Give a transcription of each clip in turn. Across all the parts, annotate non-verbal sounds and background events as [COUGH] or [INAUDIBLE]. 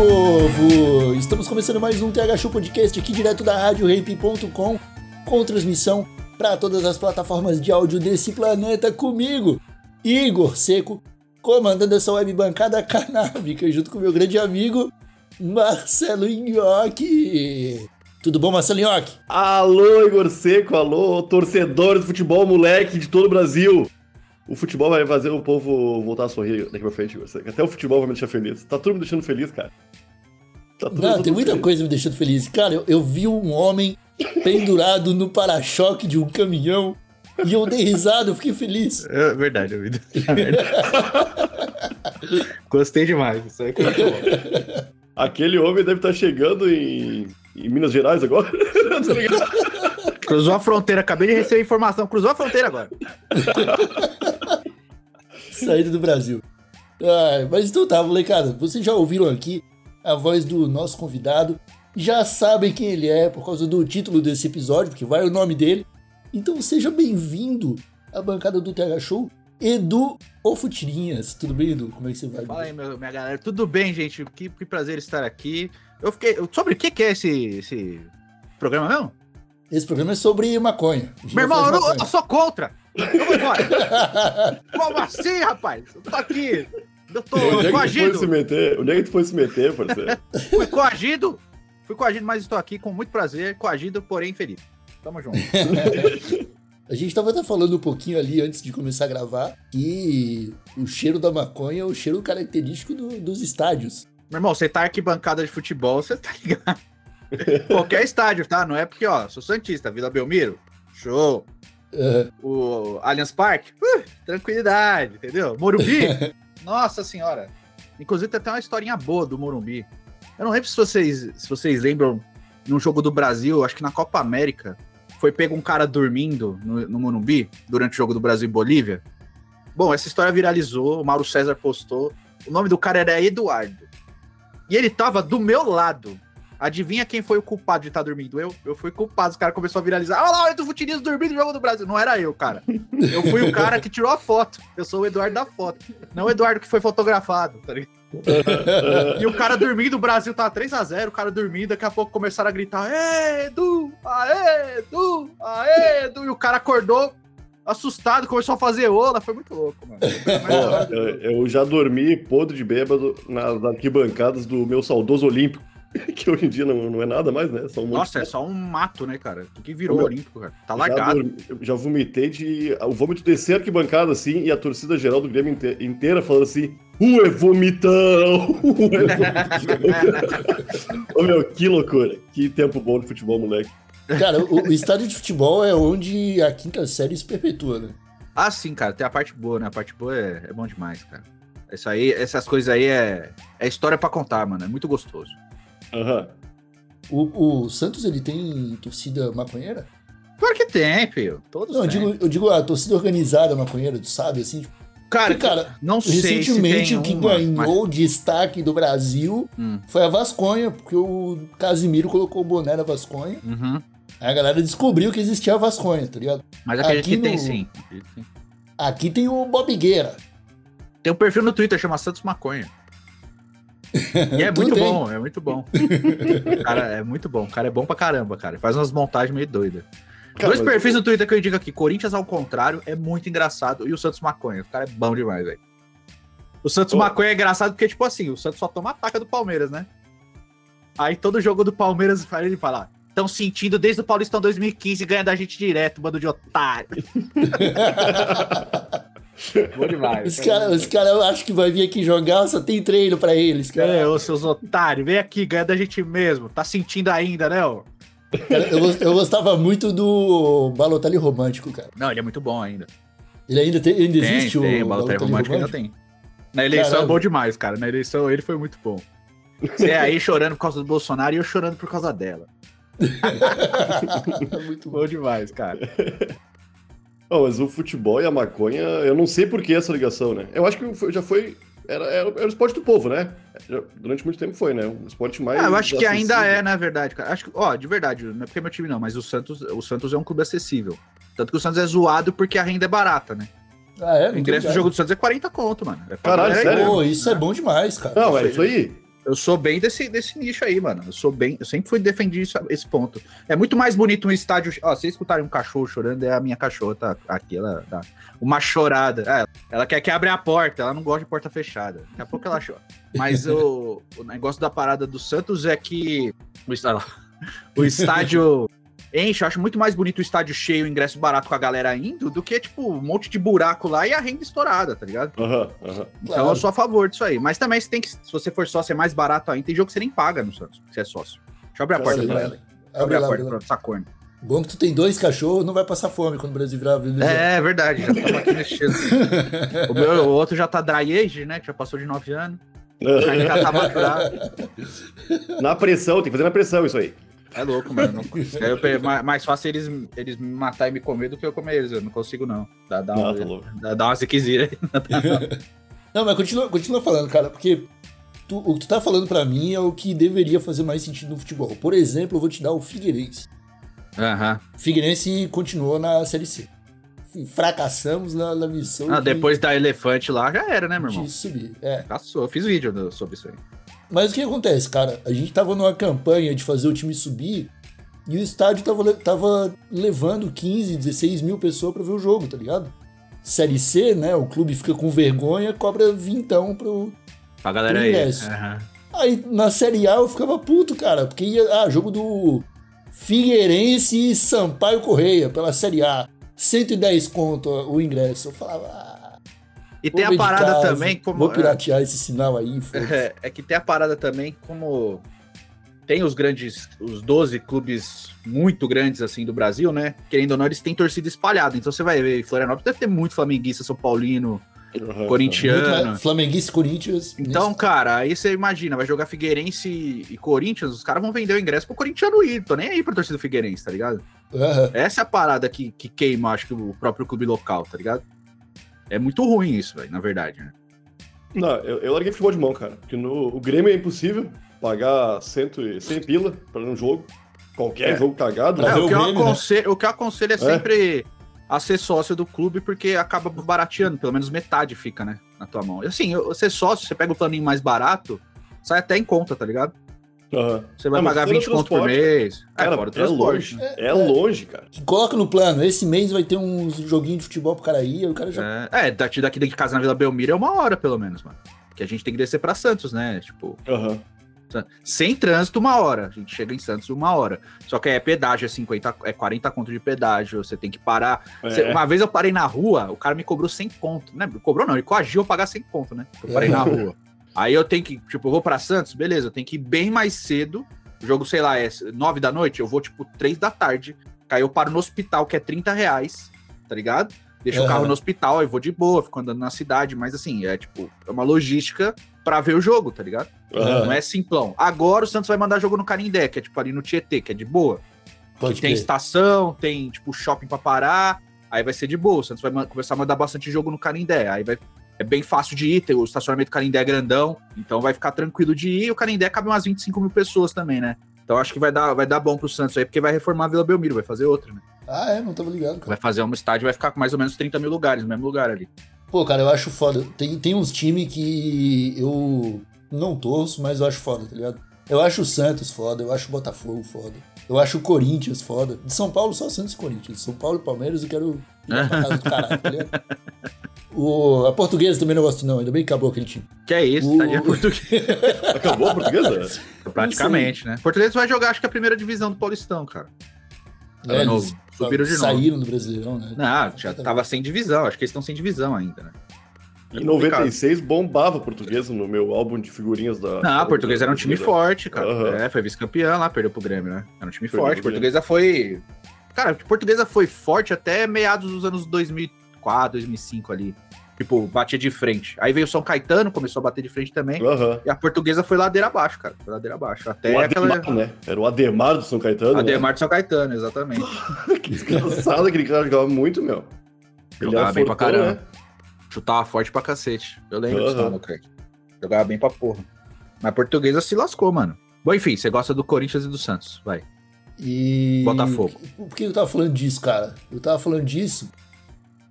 Povo! Estamos começando mais um TH Show Podcast aqui direto da RadioRamp.com com transmissão para todas as plataformas de áudio desse planeta comigo, Igor Seco, comandando essa web bancada [LAUGHS] canábica junto com meu grande amigo Marcelo Nhoque. Tudo bom, Marcelo Nhoque? Alô, Igor Seco, alô, torcedores de futebol, moleque de todo o Brasil. O futebol vai fazer o povo voltar a sorrir daqui pra frente. Até o futebol vai me deixar feliz. Tá tudo me deixando feliz, cara. Tá tudo, Não, tudo tem muita feliz. coisa me deixando feliz. Cara, eu, eu vi um homem pendurado no para-choque de um caminhão e eu dei risada, eu fiquei feliz. É verdade, eu vi. [LAUGHS] Gostei demais. Isso aí foi muito bom. Aquele homem deve estar chegando em, em Minas Gerais agora. [LAUGHS] Tá ligado? Cruzou a fronteira, acabei de receber informação. Cruzou a fronteira agora. [LAUGHS] Saída do Brasil. Ai, mas então tá, molecada. Vocês já ouviram aqui a voz do nosso convidado. Já sabem quem ele é por causa do título desse episódio, porque vai o nome dele. Então seja bem-vindo à bancada do TH Show, Edu Ofutirinhas. Tudo bem, Edu? Como é que você vai? Fala aí, meu- minha galera. Tudo bem, gente? Que, que prazer estar aqui. Eu fiquei. Sobre o que, que é esse, esse programa mesmo? Esse programa é sobre maconha. Meu irmão, eu, maconha. eu sou contra. Eu vou embora. Como assim, rapaz? Eu tô aqui. Eu tô Onde é coagido. se meter? Onde é que tu foi se meter, parceiro? Fui coagido. Fui coagido, mas estou aqui com muito prazer. Coagido, porém feliz. Tamo junto. [LAUGHS] A gente tava até falando um pouquinho ali antes de começar a gravar que o cheiro da maconha é o cheiro característico do- dos estádios. Meu irmão, você tá arquibancada de futebol, você tá ligado. [LAUGHS] Qualquer estádio, tá? Não é porque, ó, sou Santista, Vila Belmiro, show. O Allianz Parque, uh, tranquilidade, entendeu? Morumbi, [LAUGHS] nossa senhora. Inclusive tem até uma historinha boa do Morumbi. Eu não lembro se vocês, se vocês lembram, num jogo do Brasil, acho que na Copa América, foi pego um cara dormindo no, no Morumbi, durante o jogo do Brasil e Bolívia. Bom, essa história viralizou, o Mauro César postou. O nome do cara era Eduardo. E ele tava do meu lado. Adivinha quem foi o culpado de estar dormindo? Eu? Eu fui culpado. Os caras começaram a viralizar. Olha lá, o Edu Futirinhas dormindo no jogo do Brasil. Não era eu, cara. Eu fui o [LAUGHS] cara que tirou a foto. Eu sou o Eduardo da foto. Não o Eduardo que foi fotografado, tá ligado? E o cara dormindo, o Brasil tava 3x0, o cara dormindo, daqui a pouco começaram a gritar: Ê, Edu! Aê, Edu! Aê, Edu! E o cara acordou assustado, começou a fazer ola. Foi muito louco, mano. Eu já dormi podre de bêbado nas arquibancadas do meu saudoso Olímpico, [LAUGHS] que hoje em dia não, não é nada mais, né? São um monte Nossa, é de- só um mato, né, cara? O que virou Meu, olímpico, cara? Tá já, largado. dormi- já vomitei de. O vômito descer a arquibancada assim e a torcida geral do Grêmio inte- inteira falando assim: Ué, vomitão! Ué, [LAUGHS] vomitão! [LAUGHS] Ô meu, que loucura! Que tempo bom de futebol, moleque. Cara, o, o estádio de futebol é onde a quinta série se perpetua, né? Ah, sim, cara, tem a parte boa, né? A parte boa é, é bom demais, cara. Isso aí, essas coisas aí é, é história pra contar, mano. É muito gostoso. Aham. O, o Santos, ele tem torcida maconheira? Claro que tem, filho. Todos Não, eu digo, eu digo a torcida organizada maconheira, tu sabe, assim? Tipo, Cara, cara, não sei recentemente se o que tem uma, ganhou destaque do Brasil Hum. foi a Vasconha, porque o Casimiro colocou o boné da Vasconha. mas- Uhum. Aí a galera descobriu que existia a Vasconha, tá ligado? Mas acredito Aqui que tem no- que sim. Aqui tem o Bobigueira. Tem um perfil no Twitter, chama Santos Maconha. [LAUGHS] E é muito bom, é muito bom. cara, é muito bom. O cara é bom pra caramba, cara. Faz umas montagens meio doidas. Cara, Dois perfis no Twitter que eu indico aqui. Corinthians ao contrário é muito engraçado. E o Santos Maconha. O cara é bom demais, velho. O Santos Ô. Maconha é engraçado porque, tipo assim, o Santos só toma ataca do Palmeiras, né? Aí todo jogo do Palmeiras ele falar. Estão sentindo desde o Paulistão 2015 ganha da gente direto, bando de otário. [LAUGHS] [LAUGHS] Bom demais. Os caras os cara, eu acho que vai vir aqui jogar, só tem treino pra eles, cara. É, ô seus otários, vem aqui, ganha da gente mesmo. Tá sentindo ainda, né, ô? Cara, eu, eu gostava muito do Balotelli romântico, cara. Não, ele é muito bom ainda. Ele ainda, tem, ainda Tem, existe tem, o o Balotelli Balotelli romântico ainda tem. Na eleição Caralho. é bom demais, cara. Na eleição ele foi muito bom. Você aí chorando por causa do Bolsonaro e eu chorando por causa dela. [LAUGHS] [LAUGHS] Muito bom. Bom demais, cara. Não, mas o futebol e a maconha, eu não sei por que essa ligação, né? Eu acho que foi- já foi. Era, era, era o esporte do povo, né? Durante muito tempo foi, né? O esporte mais. Ah, eu acho que ainda é, na verdade, cara. Acho que, ó, de verdade, não é porque é meu time não, mas o Santos, o Santos é um clube acessível. Tanto que o Santos é zoado porque a renda é barata, né? Ah, é? O ingresso do jogo do Santos é 40 conto, mano. É Caralho, sério? Pô, isso é bom demais, cara. Não, é isso aí. Eu sou bem desse, desse nicho aí, mano. Eu sou bem. Eu sempre fui defendi isso- esse ponto. É muito mais bonito um estádio. Ó, vocês escutarem um cachorro chorando, é a minha cachorra, tá? Aqui, ela dá uma chorada. É, ela quer que abra a porta, ela não gosta de porta fechada. Daqui a pouco ela chora. Mas o, o negócio da parada do Santos é que. O, está- [LAUGHS] o estádio. Enche, eu acho muito mais bonito o estádio cheio, ingresso barato com a galera indo, do que, tipo, um monte de buraco lá e a renda estourada, tá ligado? Aham, aham. Então Claro. eu sou a favor disso aí. Mas também você tem que, se você for sócio, é mais barato ainda. Tem jogo que você nem paga no Santos, se é sócio. Deixa eu abrir a porta pra ela. Eu Abre a porta pra essa corna. Bom que tu tem dois cachorros, não vai passar fome quando o Brasil virar Venezuela. É, verdade, já estamos aqui mexendo. o, meu, o outro já tá dry age, né? Que já passou de 9 anos. [LAUGHS] Aí já tá. Na pressão, tem que fazer na pressão isso aí. É louco, mano. Não, eu, pe- [LAUGHS] mais, fácil eles, eles me matar e me comer do que eu comer eles. Eu não consigo, não. Dá, dá, Não, uma, tá dá, dá uma ziquezira aí. [LAUGHS] Não, mas continua, continua falando, cara, porque tu- o que tu tá falando pra mim é o que deveria fazer mais sentido no futebol. Por exemplo, eu vou te dar o Figueirense. Aham. Figueirense continuou na Série C. Fracassamos na, na missão Ah, de- depois da elefante lá, já era, né, meu irmão? de subir. É. Passou. Eu fiz vídeo sobre isso aí. Mas o que acontece, cara? A gente tava numa campanha de fazer o time subir e o estádio tava, tava levando 15, 16 mil pessoas pra ver o jogo, tá ligado? Série C, né? O clube fica com vergonha, cobra vintão pro. Pra galera aí. Ingresso. Aham. Aí na Série A eu ficava puto, cara, porque ia. Ah, jogo do Figueirense e Sampaio Correia pela Série A. 110 conto o ingresso. Eu falava. E vou tem a parada casa, também, como. Vou piratear esse sinal aí. [LAUGHS] É, é que tem a parada também, como tem os grandes, os 12 clubes muito grandes assim do Brasil, né? Querendo ou não, eles têm torcida espalhada. Então você vai ver, em Florianópolis deve ter muito flamenguista, São Paulino. Muito corintiano. mais- Flamenguista e Corinthians. Então, cara, aí você imagina, vai jogar Figueirense e Corinthians, os caras vão vender o ingresso pro corintiano ir. Tô nem aí pra torcida do Figueirense, tá ligado? Aham. Essa é a parada que, que queima, acho que o próprio clube local, tá ligado? É muito ruim isso, velho, na verdade, né? Não, eu, eu larguei futebol de mão, cara. Porque no o Grêmio é impossível pagar 100, e- 100 pila pra um jogo. Qualquer É. jogo cagado. Pra É, o, que eu Grêmio, né? aconselho, o que eu aconselho é sempre a ser sócio do clube, porque acaba barateando, pelo menos metade fica, né, na tua mão. E assim, eu- ser sócio, você pega o planinho mais barato, sai até em conta, tá ligado? Aham. Você vai Ah, pagar fora o 20 conto por mês. Cara, é, fora é longe. né? É, longe, cara. Coloca no plano, esse mês vai ter uns joguinhos de futebol pro cara ir, aí o cara já. É, é, daqui, daqui de casa na Vila Belmiro é uma hora, pelo menos, mano. Que a gente tem que descer pra Santos, né? Tipo, Aham. sem trânsito, uma hora. A gente chega em Santos uma hora. Só que é pedágio, é 50, é 40 conto de pedágio, você tem que parar. É. Uma vez eu parei na rua, o cara me cobrou 100 conto. Né? Cobrou não, ele coagiu eu pagar 100 conto, né? Eu parei na rua. [LAUGHS] Aí eu tenho que, tipo, eu vou pra Santos, beleza, eu tenho que ir bem mais cedo. O jogo, sei lá, é 9 da noite, eu vou, tipo, 3 da tarde. Aí eu paro no hospital, que é 30 reais, tá ligado? Deixo o Aham. carro no hospital, aí vou de boa, fico andando na cidade, mas assim, é tipo, é uma logística pra ver o jogo, tá ligado? Aham. Não é simplão. Agora o Santos vai mandar jogo no Canindé, que é tipo ali no Tietê, que é de boa. Pode Que tem estação, tem tipo shopping pra parar, aí vai ser de boa. O Santos vai começar a mandar bastante jogo no Canindé, aí vai é bem fácil de ir, o estacionamento do Canindé é grandão, então vai ficar tranquilo de ir. E o Canindé cabe umas 25 mil pessoas também, né? Então acho que vai dar, vai dar bom pro Santos aí, porque vai reformar a Vila Belmiro, vai fazer outra, né? Ah, é, não tava ligado, cara. Vai fazer um estádio, vai ficar com mais ou menos 30 mil lugares, no mesmo lugar ali. Pô, cara, eu acho foda. Tem, tem uns times que eu não torço, mas eu acho foda, tá ligado? Eu acho o Santos foda, eu acho o Botafogo foda. Eu acho o Corinthians foda. De São Paulo, só Santos e Corinthians. São Paulo e Palmeiras eu quero ir pra casa do caralho, tá ligado? [LAUGHS] O, a portuguesa também não gosto, não. Ainda bem que acabou aquele time. Que é isso, O- tá de português. [LAUGHS] Acabou a portuguesa? [LAUGHS] Praticamente, né? Português vai jogar, acho que a primeira divisão do Paulistão, cara. Tá É, novo. Subiram de novo. Saíram do Brasileirão, né? Não, já tava sem divisão. Acho que eles estão sem divisão ainda, né? Em 96 bombava a portuguesa no meu álbum de figurinhas da. Não, a Portuguesa era um time forte, cara. Aham. É, foi vice-campeão lá, perdeu pro Grêmio, né? Era um time Perdeu forte. Portuguesa foi. Cara, Portuguesa foi forte até meados dos anos 2004, 2005 ali. Tipo, batia de frente. Aí veio o São Caetano, começou a bater de frente também. Aham. E a portuguesa foi ladeira abaixo, cara. Foi ladeira abaixo. Até O aquela. Ademar, né? Era o Ademar do São Caetano. Ademar de São Caetano, exatamente. Né? [LAUGHS] Que desgraçado, aquele cara jogava muito, meu. Ele Jogava bem pra fortão, caramba. né? Chutava forte pra cacete. Eu lembro disso no crack. Jogava bem pra porra. Mas a portuguesa se lascou, mano. Bom, enfim, você gosta do Corinthians e do Santos. Vai. E. Botafogo. Por que eu tava falando disso, cara? Eu tava falando disso.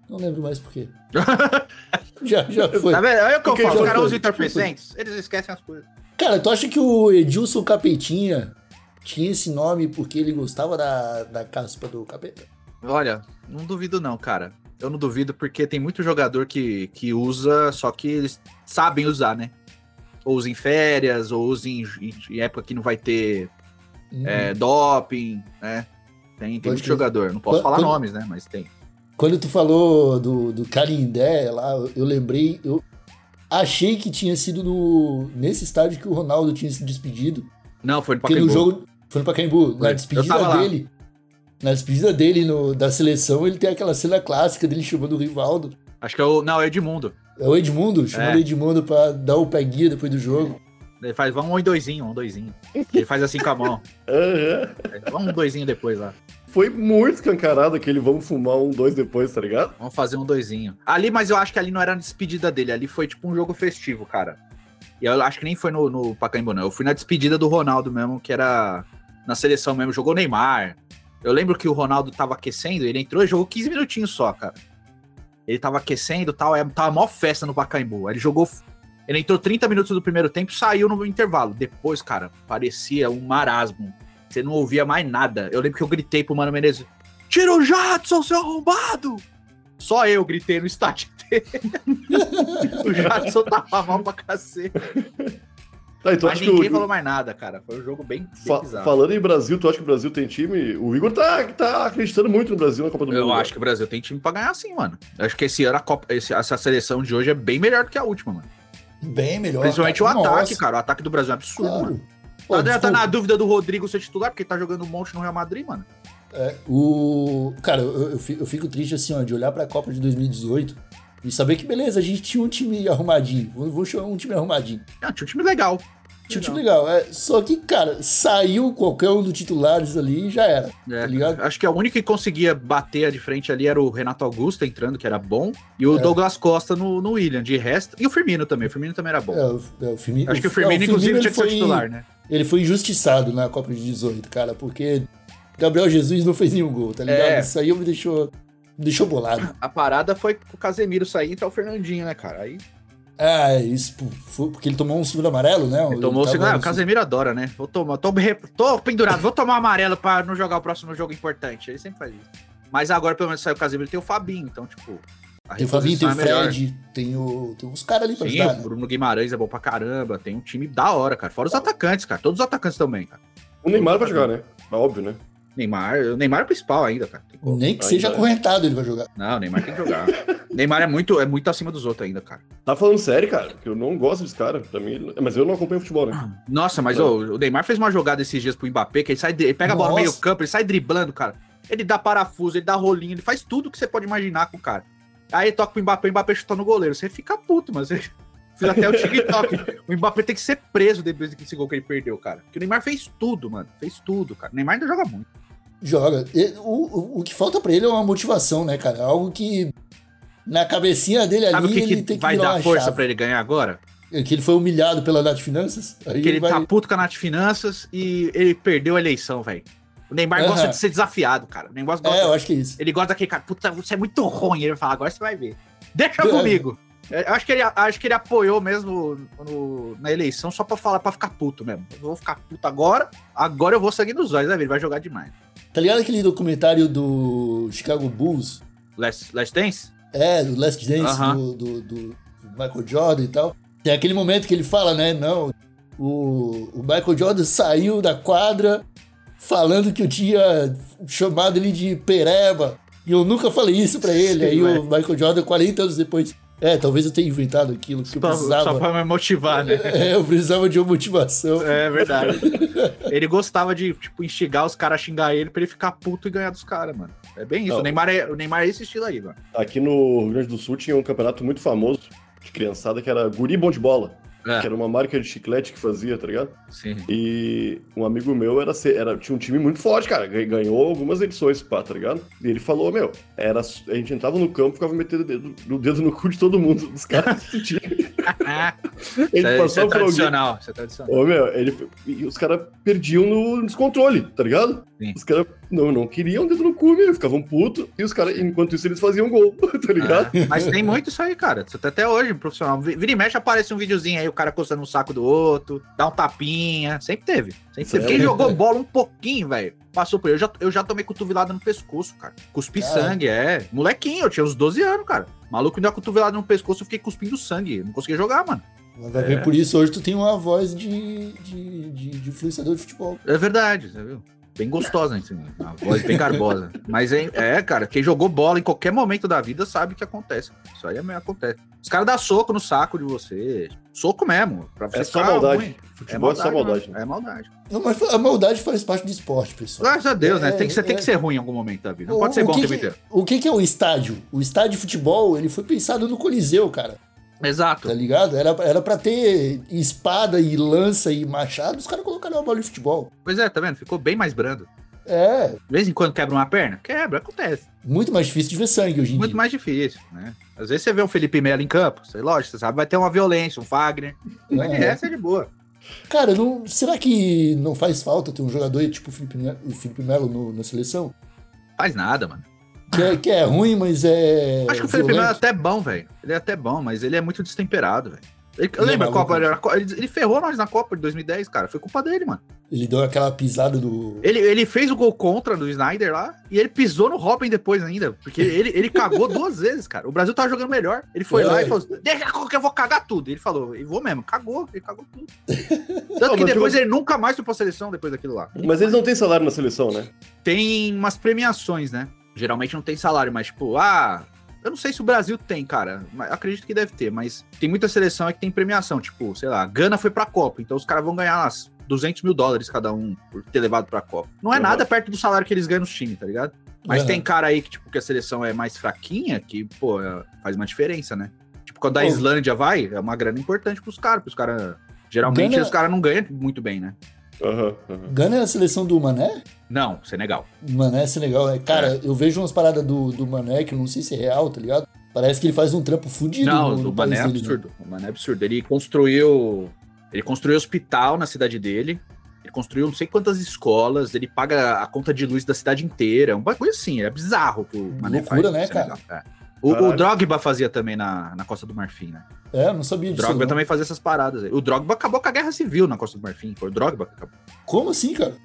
Não lembro mais por quê. [LAUGHS] já, já foi. Tá vendo? É o que eu falo. Os caras usam entorpecentes, eles esquecem as coisas. Cara, tu acha que o Edilson Capetinha tinha esse nome porque ele gostava da, da caspa do capeta? Olha, não duvido não, cara. Eu não duvido porque tem muito jogador que, que usa, só que eles sabem usar, né? Ou usa em férias, ou usa em, em- época que não vai ter Hum. é, doping, né? Tem, tem Pode muito jogador. Não posso Quando- falar quando- nomes, né? Mas tem. Quando tu falou do, do Carindé lá, eu lembrei, eu achei que tinha sido no, nesse estádio que o Ronaldo tinha se despedido. Não, foi no Porque Pacaembu. no jogo. Foi no Pacaembu. Foi. Na despedida tava lá. Na despedida dele no- da seleção, ele tem aquela cena clássica dele chamando o Rivaldo. Acho que é o. Não, é o Edmundo. É o Edmundo, chamando É. o Edmundo pra dar o peguinha depois do jogo. Ele faz, vamos um e doisinho, um doisinho. Ele faz assim com a mão. Aham. Vamos um doisinho depois lá. Foi muito escancarado aquele vamos fumar um, dois depois, tá ligado? Vamos fazer um doisinho. Ali, mas eu acho que ali não era a despedida dele. Ali foi tipo um jogo festivo, cara. E eu acho que nem foi no, no Pacaembu, não. Eu fui na despedida do Ronaldo mesmo, que era na seleção mesmo. Jogou Neymar. Eu lembro que o Ronaldo tava aquecendo, ele entrou e jogou 15 minutinhos só, cara. Ele tava aquecendo tal, é, tava mó festa no Pacaembu. Ele jogou. Ele entrou 30 minutos do primeiro tempo saiu no intervalo. Depois, cara, parecia um marasmo. Você não ouvia mais nada. Eu lembro que eu gritei pro Mano Menezes: Tira o Jadson, seu arrombado! Só eu gritei no estádio [LAUGHS] inteiro. [LAUGHS] o Jadson tava mal pra cacete. Tá, então Mas acho que ninguém o, falou mais nada, cara. Foi um jogo bem, bem fa- bizarro. falando em Brasil, tu acha que o Brasil tem time? O Igor tá, tá acreditando muito no Brasil na Copa do Eu Mundo. acho que o Brasil tem time pra ganhar sim, mano. Eu acho que esse ano a Copa, esse- essa seleção de hoje é bem melhor do que a última, mano. Bem melhor. Principalmente cara. o ataque, Nossa, cara. O ataque do Brasil é absurdo, mano. Claro. Pô, O André tá desculpa. na dúvida do Rodrigo ser titular, porque ele tá jogando um monte no Real Madrid, mano. É, o... Cara, eu, eu fico, eu fico triste assim, ó, de olhar pra Copa de 2018 e saber que, beleza, a gente tinha um time arrumadinho. Vou, chamar um time arrumadinho. Não, tinha um time legal. Tinha um time legal. É, só que, cara, saiu qualquer um dos titulares ali e já era. É, Tá ligado? Acho que a única que conseguia bater de frente ali era o Renato Augusto entrando, que era bom, e o É. Douglas Costa no, no William, de resto. E o Firmino também. O Firmino também era bom. É, o, é, o Firmino, Acho que o é, Firmino, inclusive, ele tinha que ser foi- titular, né? Ele foi injustiçado na Copa de 18, cara, porque Gabriel Jesus não fez nenhum gol, tá ligado? É. Isso aí me deixou, deixou bolado. A parada foi o Casemiro sair e entrar o Fernandinho, né, cara? Aí Ah, isso pô, foi porque ele tomou um segundo amarelo, né? ele tomou o segundo. Ah, o Casemiro adora, né? Vou tomar, tô, tô pendurado, vou tomar amarelo pra não jogar o próximo jogo importante. Ele sempre faz isso. Mas agora, pelo menos, saiu o Casemiro tem o Fabinho, então, tipo. Tem o Fabinho, tem o é melhor. Fred, tem, o, tem uns caras ali pra Sim, ajudar, o né? Bruno Guimarães é bom pra caramba. Tem um time da hora, cara. Fora os atacantes, cara. Todos os atacantes também, cara. O Neymar vai jogar, né? É óbvio, né? Neymar, o Neymar é o principal ainda, cara. Tem como. Nem que Ainda seja é. acorrentado ele vai jogar. Não, o Neymar tem que jogar. [LAUGHS] Neymar é muito, é muito acima dos outros ainda, cara. Tá falando sério, cara? Que eu não gosto desse cara. Pra mim, mas eu não acompanho futebol, né? Nossa, mas ô, o Neymar fez uma jogada esses dias pro Mbappé, que ele sai, ele pega a bola no meio campo, ele sai driblando, cara. Ele dá parafuso, ele dá rolinho, ele faz tudo que você pode imaginar com o cara. Aí toca pro Mbappé, o Mbappé chuta no goleiro. Você fica puto, mas você [LAUGHS] fiz até o TikTok. o Mbappé tem que ser preso depois desse gol que ele perdeu, cara. Porque o Neymar fez tudo, mano. Fez tudo, cara. O Neymar ainda joga muito. Joga. O, o, o que falta pra ele é uma motivação, né, cara? Algo que na cabecinha dele Sabe ali que, ele que tem que vai dar força pra ele ganhar agora? É Que ele foi humilhado pela Nath Finanças. Que ele vai... tá puto com a Nath Finanças e ele perdeu a eleição, velho. O Neymar gosta Aham. de ser desafiado, cara. O Neymar gosta, É, eu acho que é isso. Ele gosta daquele cara, puta, você é muito ruim. Ele vai falar, agora você vai ver. Deixa [LAUGHS] É. comigo. É, Eu acho que, ele, acho que ele apoiou mesmo no- na eleição só pra falar, pra ficar puto mesmo. Eu vou ficar puto agora, agora eu vou seguir nos olhos, ver, ele vai jogar demais. Tá ligado aquele documentário do Chicago Bulls? Last, Last Dance? É, do Last Dance, Aham. do, do, do Michael Jordan e tal. Tem aquele momento que ele fala, né? Não, o, o Michael Jordan saiu da quadra falando que eu tinha chamado ele de pereba. E eu nunca falei isso pra ele. Sim, Aí o Michael Jordan, 40 anos depois, É, talvez eu tenha inventado aquilo que eu Só, precisava. só pra me motivar, né? [LAUGHS] É, eu precisava de uma motivação. É verdade. ele gostava de, tipo, instigar os caras a xingar ele pra ele ficar puto e ganhar dos caras, mano. É bem isso. Não. O Neymar, é, o Neymar é esse estilo aí, mano. Aqui no Rio Grande do Sul tinha um campeonato muito famoso de criançada que era Guri Bom de Bola. É. Que era uma marca de chiclete que fazia, tá ligado? Sim. E um amigo meu era, era tinha um time muito forte, cara. Gan- Ganhou algumas edições, pá, tá ligado? E ele falou, meu, era, a gente entrava no campo e ficava metendo o dedo, o dedo no cu de todo mundo, dos caras do time. [LAUGHS] [LAUGHS] isso, Ele é, isso é passava por alguém. tradicional. Isso é tradicional. Ô, meu, ele, e os caras perdiam no descontrole, tá ligado? Sim. Os caras não, não queriam dedo no cu, meu, ficavam putos. E os caras, enquanto isso, eles faziam gol, [LAUGHS] tá ligado? É, mas tem muito isso aí, cara. Isso Até hoje, profissional. Vi- Vira e mexe, aparece um videozinho aí, o cara coçando o saco do outro, dá um tapinha. Sempre teve. Sempre teve. Quem jogou bola um pouquinho, velho, passou por aí. Eu já, eu já tomei cotovelada no pescoço, cara. Cuspi Cara. sangue, é. Molequinho, eu tinha uns 12 anos, cara. Maluco me deu uma cotovelada no pescoço, eu fiquei cuspindo sangue. Não conseguia jogar, mano. Vai ver por isso hoje tu tem uma voz de, de, de, de influenciador de futebol. É verdade, você viu? Bem gostosa, assim, uma voz bem garbosa. Mas é, é, cara, quem jogou bola em qualquer momento da vida sabe o que acontece. Isso aí é, acontece. Os caras dão soco no saco de você. Soco mesmo. Pra você É só maldade. ruim. Futebol é, só maldade. né? É maldade. Não, mas a maldade faz parte do esporte, pessoal. Graças a Deus, né? É, Tem que, você tem é. que ser ruim em algum momento da vida. Não O- pode ser o bom o que tempo que- inteiro. O que, que é o estádio? O estádio de futebol, ele foi pensado no Coliseu, cara. Exato. Tá ligado? Era, era pra ter espada e lança e machado, os caras colocaram uma bola de futebol. Pois é, tá vendo? Ficou bem mais brando. É, De vez em quando quebra uma perna? Quebra, acontece. muito mais difícil de ver sangue hoje em Muito dia. mais difícil, né? Às vezes você vê um Felipe Melo em campo, sei, lógico, você sabe, vai ter uma violência, um Fagner. Mas de É. resto é de boa. Cara, não, será que não faz falta ter um jogador tipo o Felipe, o Felipe Melo no- na seleção? Faz nada, mano. Que é, que é ruim, mas é. Acho que o Felipe Melo é até bom, velho. Ele é até bom, mas ele é muito destemperado, velho. Ele- é lembro a Copa, ele, era- ele, ele ferrou nós na Copa de 2010, cara. Foi culpa dele, mano. Ele deu aquela pisada do. Ele, ele fez o gol contra do Snyder lá e ele pisou no Robin depois ainda. Porque [LAUGHS] ele, ele cagou duas vezes, cara. O Brasil tava jogando melhor. Ele foi É. lá e falou: Deixa que eu vou cagar tudo. Ele falou: E vou mesmo. Cagou, ele cagou tudo. [LAUGHS] Tanto que depois ele nunca mais foi pra seleção depois daquilo lá. Mas eles não têm salário na seleção, né? tem umas premiações, né? Geralmente não tem salário, mas tipo, ah, eu não sei se o Brasil tem, cara. Acredito que deve ter, mas tem muita seleção aí que tem premiação. Tipo, sei lá, Gana foi pra Copa, então os caras vão ganhar umas 200 mil dólares cada um por ter levado pra Copa. Não é Uhum. nada perto do salário que eles ganham nos times, tá ligado? Mas Uhum. tem cara aí que, tipo, que a seleção é mais fraquinha, que, pô, é- faz uma diferença, né? Tipo, quando a. Islândia vai, é uma grana importante pros caras, pros caras. Geralmente Gana- os caras não ganham muito bem, né? Aham, aham. Gana é a seleção do Mané? Não, Senegal. Mané é Senegal, né? Cara, eu vejo umas paradas do, do Mané que eu não sei se é real, tá ligado? Parece que ele faz um trampo fudido. Não, no, no o Mané é dele, né? absurdo. O Mané é absurdo. Ele construiu. Ele construiu hospital na cidade dele. Ele construiu não sei quantas escolas. Ele paga a conta de luz da cidade inteira. Um bagulho assim, é bizarro que o Mané Loucura, faz. né, é cara? é. O, o. Drogba fazia também na, na Costa do Marfim, né? É, não sabia O disso. Drogba não. também fazia essas paradas aí. O Drogba acabou com a guerra civil na Costa do Marfim. Foi o Drogba que acabou. Como assim, cara?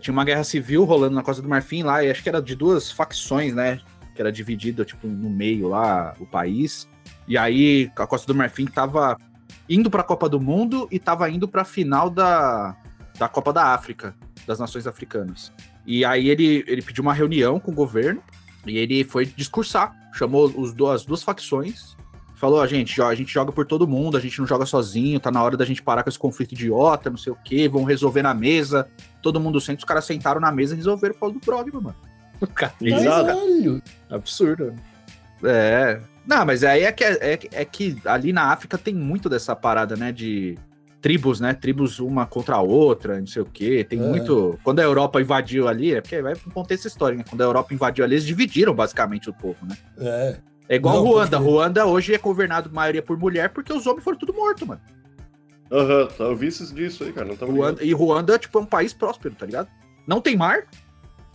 Tinha uma guerra civil rolando na Costa do Marfim lá, e acho que era de duas facções, né? Que era dividida, tipo, no meio lá, o país. E aí a Costa do Marfim tava indo pra Copa do Mundo e tava indo pra final da, da Copa da África, das nações africanas. E aí ele, ele pediu uma reunião com o governo e ele foi discursar. Chamou os do, as duas facções. Falou, a gente, a gente joga por todo mundo, a gente não joga sozinho, tá na hora da gente parar com esse conflito idiota, não sei o quê, vão resolver na mesa todo mundo senta, os caras sentaram na mesa e resolveram por causa do Drogba, mano. Caralho. absurdo. É. Não, mas aí é que, é, que- é que ali na África tem muito dessa parada, né? De tribos, né? Tribos uma contra a outra, não sei o quê. Tem É. muito. Quando a Europa invadiu ali, é porque vai contar essa história, né? Quando a Europa invadiu ali, eles dividiram basicamente o povo, né? É. É igual Não, Ruanda. crer. Ruanda hoje é governado maioria por mulher porque os homens foram tudo mortos, mano. Aham, tá, eu vi isso disso aí, cara. Não tava Ruanda, e Ruanda, tipo, é um país próspero, tá ligado? Não tem mar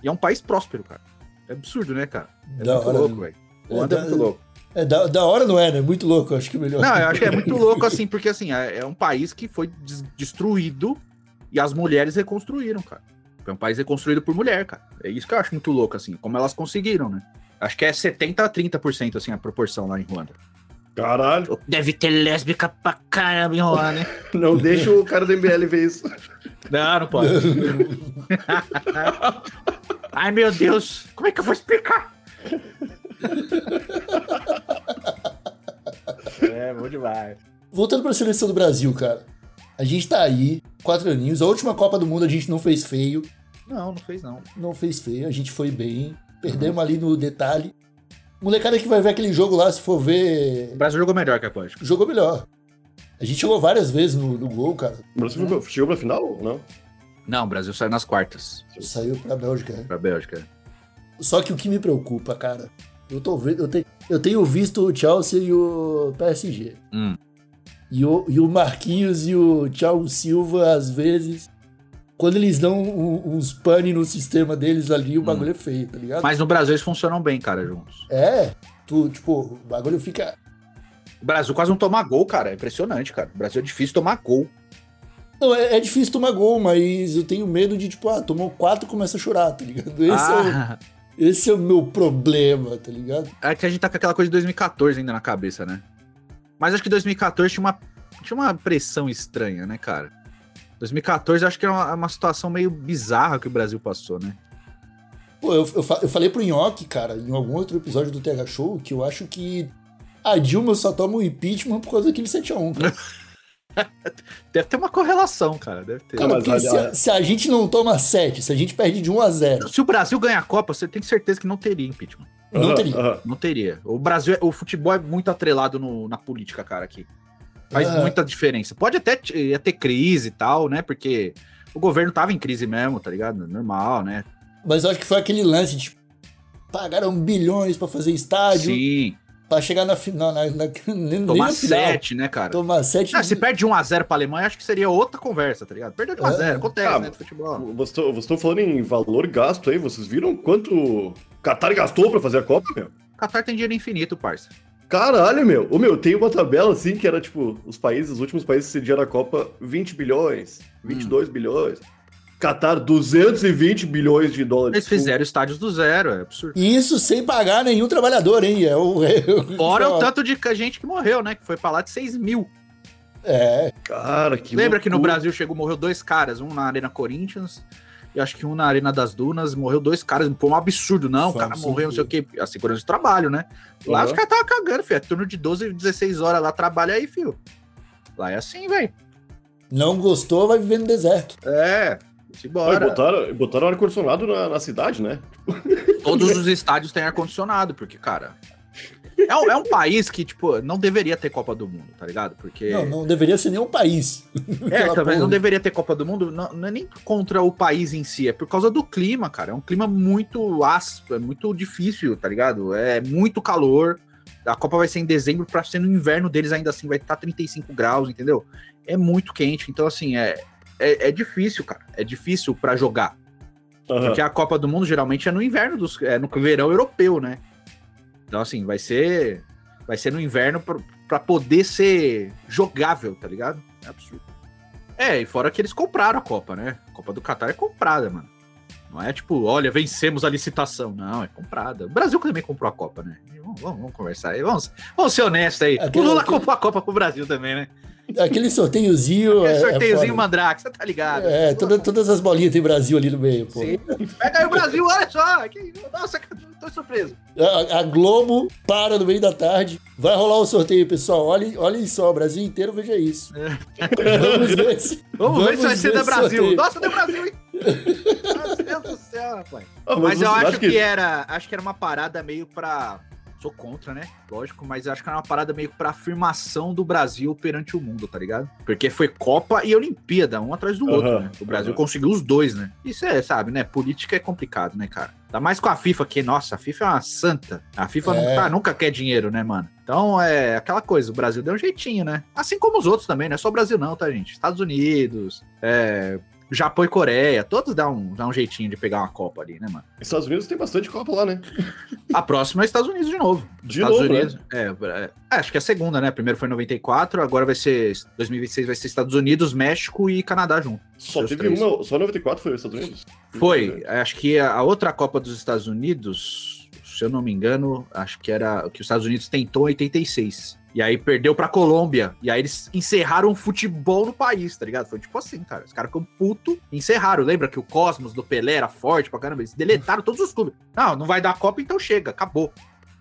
e é um país próspero, cara. É absurdo, né, cara? É Da muito hora, louco, né? velho. Ruanda é, É, muito da- louco. É, da, da hora não é, né? Muito louco, eu acho que é melhor. Não, eu acho que é [LAUGHS] muito louco, assim, porque, assim, é, é um país que foi des- destruído e as mulheres reconstruíram, cara. É um país reconstruído por mulher, cara. É isso que eu acho muito louco, assim, como elas conseguiram, né? Acho que é 70 a 30%, assim, a proporção lá em Ruanda. Caralho, Deve ter lésbica pra caramba em Ruanda, né? [LAUGHS] não deixa o cara do MBL ver isso. Não, não pode. [LAUGHS] Ai, meu Deus. Como é que eu vou explicar? [LAUGHS] é bom demais. Voltando pra seleção do Brasil, cara. A gente tá aí, quatro aninhos. A última Copa do Mundo a gente não fez feio. Não, não fez não. Não fez feio, a gente foi bem. Perdemos ali no detalhe. Molecada que vai ver aquele jogo lá, se for ver. O Brasil jogou melhor que a Bélgica. Jogou melhor. A gente chegou várias vezes no, no gol, cara. O Brasil chegou- chegou pra final? Não. Não, o Brasil saiu nas quartas Saiu pra Bélgica. né? pra Bélgica. Só que o que me preocupa, cara, eu tô eu, te- eu tenho visto o Chelsea e o PSG. Hum. E, o, e o Marquinhos e o Thiago Silva, às vezes, quando eles dão um- uns pane no sistema deles ali, o Hum. bagulho é feio, tá ligado? Mas no Brasil eles funcionam bem, cara, juntos. É, tu, tipo, o bagulho fica. O Brasil quase não toma gol, cara. É impressionante, cara. O Brasil é difícil tomar gol. Não, é, é difícil tomar gol, mas eu tenho medo de, tipo, ah, tomou quatro e começa a chorar, tá ligado? Esse, é ah, o, esse é o meu problema, tá ligado? é que a gente tá com aquela coisa de 2014 ainda na cabeça, né? Mas acho que 2014 tinha uma, tinha uma pressão estranha, né, cara? 2014 acho que era uma, uma situação meio bizarra que o Brasil passou, né? Pô, eu, eu, eu falei pro Nhoque, cara, em algum outro episódio do TH Show, que eu acho que a Dilma só toma o impeachment por causa daquele 7x1, cara. [LAUGHS] [LAUGHS] Deve ter uma correlação, cara. Deve ter. Cara, porque se, olha- a, se a gente não toma 7, se a gente perde de 1 a 0 Se o Brasil ganhar a Copa, você tem certeza que não teria impeachment. não Aham, teria. aham. Não teria. O Brasil, é- o futebol é muito atrelado no- na política, cara, aqui. Faz Aham. muita diferença. Pode até ia ter crise e tal, né? Porque o governo tava em crise mesmo, tá ligado? Normal, né? Mas eu acho que foi aquele lance de pagaram bilhões pra fazer estádio, Sim. Pra chegar na final. Na, na, [LAUGHS] Tomar na final. sete, né, cara? Tomar 7. Ah, se perde 1x0 pra Alemanha, acho que seria outra conversa, tá ligado? Perdeu de 1x0, É. acontece, Ah, né, do futebol. Vocês estão- falando em valor gasto aí, vocês viram quanto o Qatar gastou pra fazer a Copa, meu? O Qatar tem dinheiro infinito, parça. Caralho, meu. Ô, meu, tem uma tabela assim que era tipo, os países, os últimos países que sediaram a Copa, 20 bilhões, 22 bilhões. Qatar, 220 bilhões de dólares. Eles fizeram estádios do zero, é absurdo. E isso sem pagar nenhum trabalhador, hein? É o. [LAUGHS] É o Fora o tanto de gente que morreu, né? Que foi pra lá de 6 mil. É. Cara, que Lembra que no loucura. Brasil chegou, morreu dois caras, um na Arena Corinthians e acho que um na Arena das Dunas, morreu dois caras, foi um absurdo, não, o cara morreu, não sei o quê, a segurança do trabalho, né? Lá Uhum. os caras estavam cagando, filho, é turno de 12, 16 horas lá, trabalha aí, filho. Lá é assim, velho. Não gostou, vai viver no deserto. É, simbora. botaram, botaram ar-condicionado na, na cidade, né? Todos os estádios têm ar-condicionado, porque, cara... É um, é um país que, tipo, não deveria ter Copa do Mundo, tá ligado? Porque... Não, não deveria ser nenhum país. É, também não deveria ter Copa do Mundo, não, não é nem contra o país em si, é por causa do clima, cara. É um clima muito áspero, é muito difícil, tá ligado? É muito calor. A Copa vai ser em dezembro, pra ser no inverno deles ainda assim vai estar 35 graus, entendeu? É muito quente, então assim, é, é, é difícil, cara. É difícil pra jogar. Aham. Porque a Copa do Mundo geralmente é no inverno, dos, é no verão europeu, né? Então, assim, vai ser. Vai ser no inverno pra, pra poder ser jogável, tá ligado? É absurdo. É, e fora que eles compraram a Copa, né? A Copa do Catar é comprada, mano. Não é tipo, olha, vencemos a licitação. Não, é comprada. O Brasil também comprou a Copa, né? Vamos, vamos- vamos conversar aí. Vamos, vamos ser honestos aí. Aquele- o Lula comprou a Copa pro Brasil também, né? Aquele sorteiozinho. Aquele é, sorteiozinho é. Mandrake, você tá ligado? É, toda- todas as bolinhas tem Brasil ali no meio, pô. Sim. Pega aí o Brasil, olha só. Que, nossa, tô surpreso. A, a Globo para no meio da tarde. Vai rolar o sorteio, pessoal. Olhem, olhem só, o Brasil inteiro veja isso. Vamos ver se. Vamos, ver se vai ser da o Brasil. sorteio. Nossa, deu Brasil, hein? Meu Deus do céu, rapaz. Mas eu acho que... era, acho que era uma parada meio pra. Sou contra, né? Lógico, mas acho que era uma parada meio pra afirmação do Brasil perante o mundo, tá ligado? Porque foi Copa e Olimpíada, um atrás do outro, Aham, né? O Brasil aham. conseguiu os dois, né? Isso é, sabe, né? Política é complicado, né, cara? Ainda mais com a FIFA, que, nossa, a FIFA é uma santa. A FIFA É. nunca, nunca quer dinheiro, né, mano? Então é aquela coisa, o Brasil deu um jeitinho, né? Assim como os outros também, não é só o Brasil, não, tá, gente? Estados Unidos, é, Japão e Coreia, todos dão um, dão um jeitinho de pegar uma Copa ali, né, mano? Estados Unidos tem bastante Copa lá, né? A próxima é Estados Unidos de novo. De Estados novo, né? Unidos. É, é, acho que é a segunda, né? Primeiro foi em 94, agora vai ser 2026 vai ser Estados Unidos, México e Canadá junto. Só teve três. uma, só 94 foi os Estados Unidos? Foi, acho que a outra Copa dos Estados Unidos, se eu não me engano, acho que era o que os Estados Unidos tentou em 86. E aí perdeu pra Colômbia. E aí eles encerraram o futebol no país, tá ligado? Foi tipo assim, cara. Os caras ficam puto e encerraram. Lembra que o Cosmos do Pelé era forte pra caramba? Eles deletaram todos os clubes. Não, não vai dar Copa, então chega, acabou.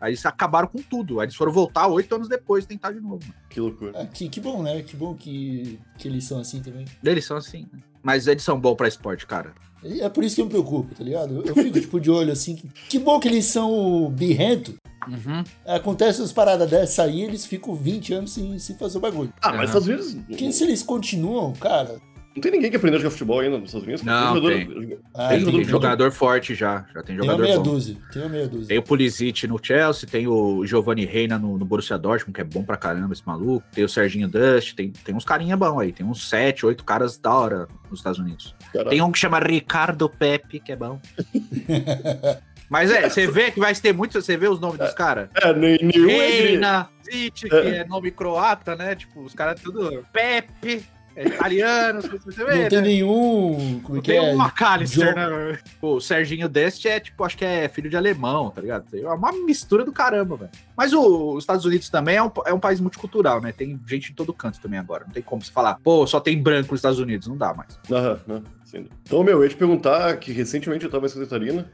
Aí eles acabaram com tudo. Aí eles foram voltar oito anos depois tentar de novo. Mano. Que loucura. Ah, que, que bom, né? Que bom que, que eles são assim também. Eles são assim, né? Mas eles são bons pra esporte, cara. É por isso que eu me preocupo, tá ligado? Eu, eu fico, tipo, de olho assim. Que, que bom que eles são birrento. Uhum. Acontece umas paradas dessas aí, eles ficam 20 anos sem, sem fazer o bagulho. Ah, mas Aham. às vezes. Porque se eles continuam, cara. Não tem ninguém que aprendeu a jogar futebol ainda nos Estados Unidos. Não, jogador- Ah, Tem, jogador- tem jogador forte já. Já tem tem uma jogador meia bom. dúzia. Tem uma meia dúzia. Tem o Pulisic no Chelsea, tem o Giovanni Reina no, no Borussia Dortmund, que é bom pra caramba esse maluco. Tem o Serginho Dust, tem, tem uns carinha bom aí. Tem uns sete, oito caras da hora nos Estados Unidos. Tem um que chama Ricardo Pepe, que é bom. [LAUGHS] Mas é, você vê que vai ter muito. Você vê os nomes dos caras? É, nem- nenhum é. Reina, Zic, que é nome croata, né? Tipo, os caras tudo. Pepe, é italiano, [LAUGHS] você vê, Não tem né? nenhum. Como é Não que tem é? um McAllister, né? Pô, o Serginho Dest é, tipo, acho que é filho de alemão, tá ligado? É uma mistura do caramba, velho. Mas o- os Estados Unidos também é um, é um país multicultural, né? Tem gente em todo canto também agora. Não tem como se falar, pô, só tem branco nos Estados Unidos. Não dá mais. Aham, sim. Então, meu, eu ia te perguntar que recentemente eu tava em Santa Catarina,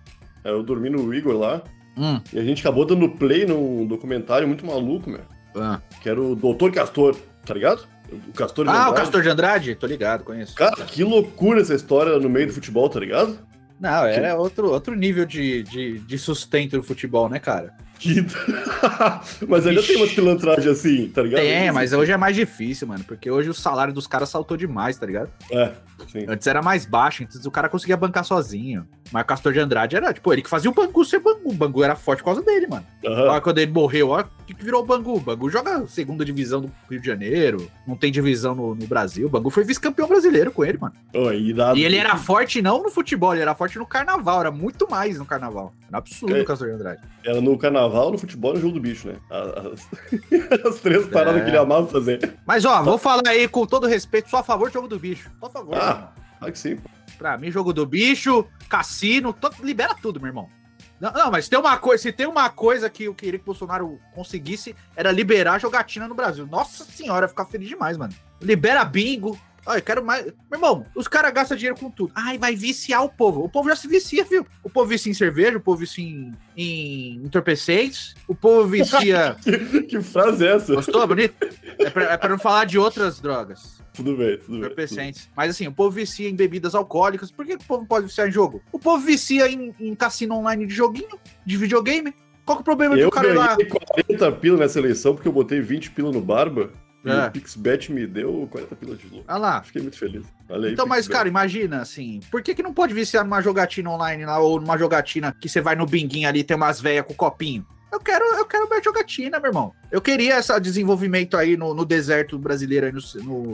eu dormi no Igor lá, Hum. e a gente acabou dando play num documentário muito maluco, meu, Ah, que era o Doutor Castor, tá ligado? O Castor de Ah, o Andrade. Castor de Andrade? Tô ligado, conheço. Cara, que loucura essa história no meio do futebol, tá ligado? Não, é outro, outro nível de, de, de sustento do futebol, né, cara? [LAUGHS] Mas ainda Ixi. tem umas pilantragens assim, tá ligado? Tem, mas hoje é mais difícil, mano. Porque hoje o salário dos caras saltou demais, tá ligado? É, sim. Antes era mais baixo, antes o cara conseguia bancar sozinho. Mas o Castor de Andrade era, tipo, ele que fazia o Bangu ser Bangu. O Bangu era forte por causa dele, mano. Aham. Olha quando ele morreu, olha o que, que virou o Bangu. O Bangu joga segunda divisão do Rio de Janeiro, não tem divisão no, no Brasil. O Bangu foi vice-campeão brasileiro com ele, mano. Ó, irado. E ele era forte não no futebol, ele era forte no carnaval, era muito mais no carnaval. Era absurdo É. o Castor de Andrade. Era no carnaval, no futebol e no jogo do bicho, né? As, [LAUGHS] as três paradas É. que ele amava fazer. Mas ó, vou falar aí com todo respeito, só a favor do jogo do bicho. Só a favor. Ah. Ah, que sim, pô. Pra mim, jogo do bicho, cassino, to- libera tudo, meu irmão. Não, não, mas tem uma coisa, se tem uma coisa que eu queria que o Bolsonaro conseguisse, era liberar a jogatina no Brasil. Nossa senhora, ficar feliz demais, mano. Libera bingo. Olha, eu quero mais. Meu irmão, os caras gastam dinheiro com tudo. Ai, vai viciar o povo. O povo já se vicia, viu? O povo vicia em cerveja, o povo vicia em, em entorpecentes, o povo vicia. [LAUGHS] Que, que frase é essa? Gostou? Bonito? É pra, é pra não falar de outras drogas. Tudo bem, tudo bem. entorpecentes. Mas assim, o povo vicia em bebidas alcoólicas. Por que o povo pode viciar em jogo? O povo vicia em, em cassino online de joguinho, de videogame. Qual que é o problema de Eu o cara ir lá? ganhei 40 pila nessa eleição porque eu botei 20 pila no Barba É. o PixBet me deu 40 pila de louco. Ah lá. Fiquei muito feliz. Aí, Então, mas, cara, imagina, assim, por que, que não pode viciar numa jogatina online lá, ou numa jogatina que você vai no binguinho ali e tem umas velhas com copinho? Eu quero, eu quero minha jogatina, meu irmão. Eu queria esse desenvolvimento aí no, no deserto brasileiro, aí no,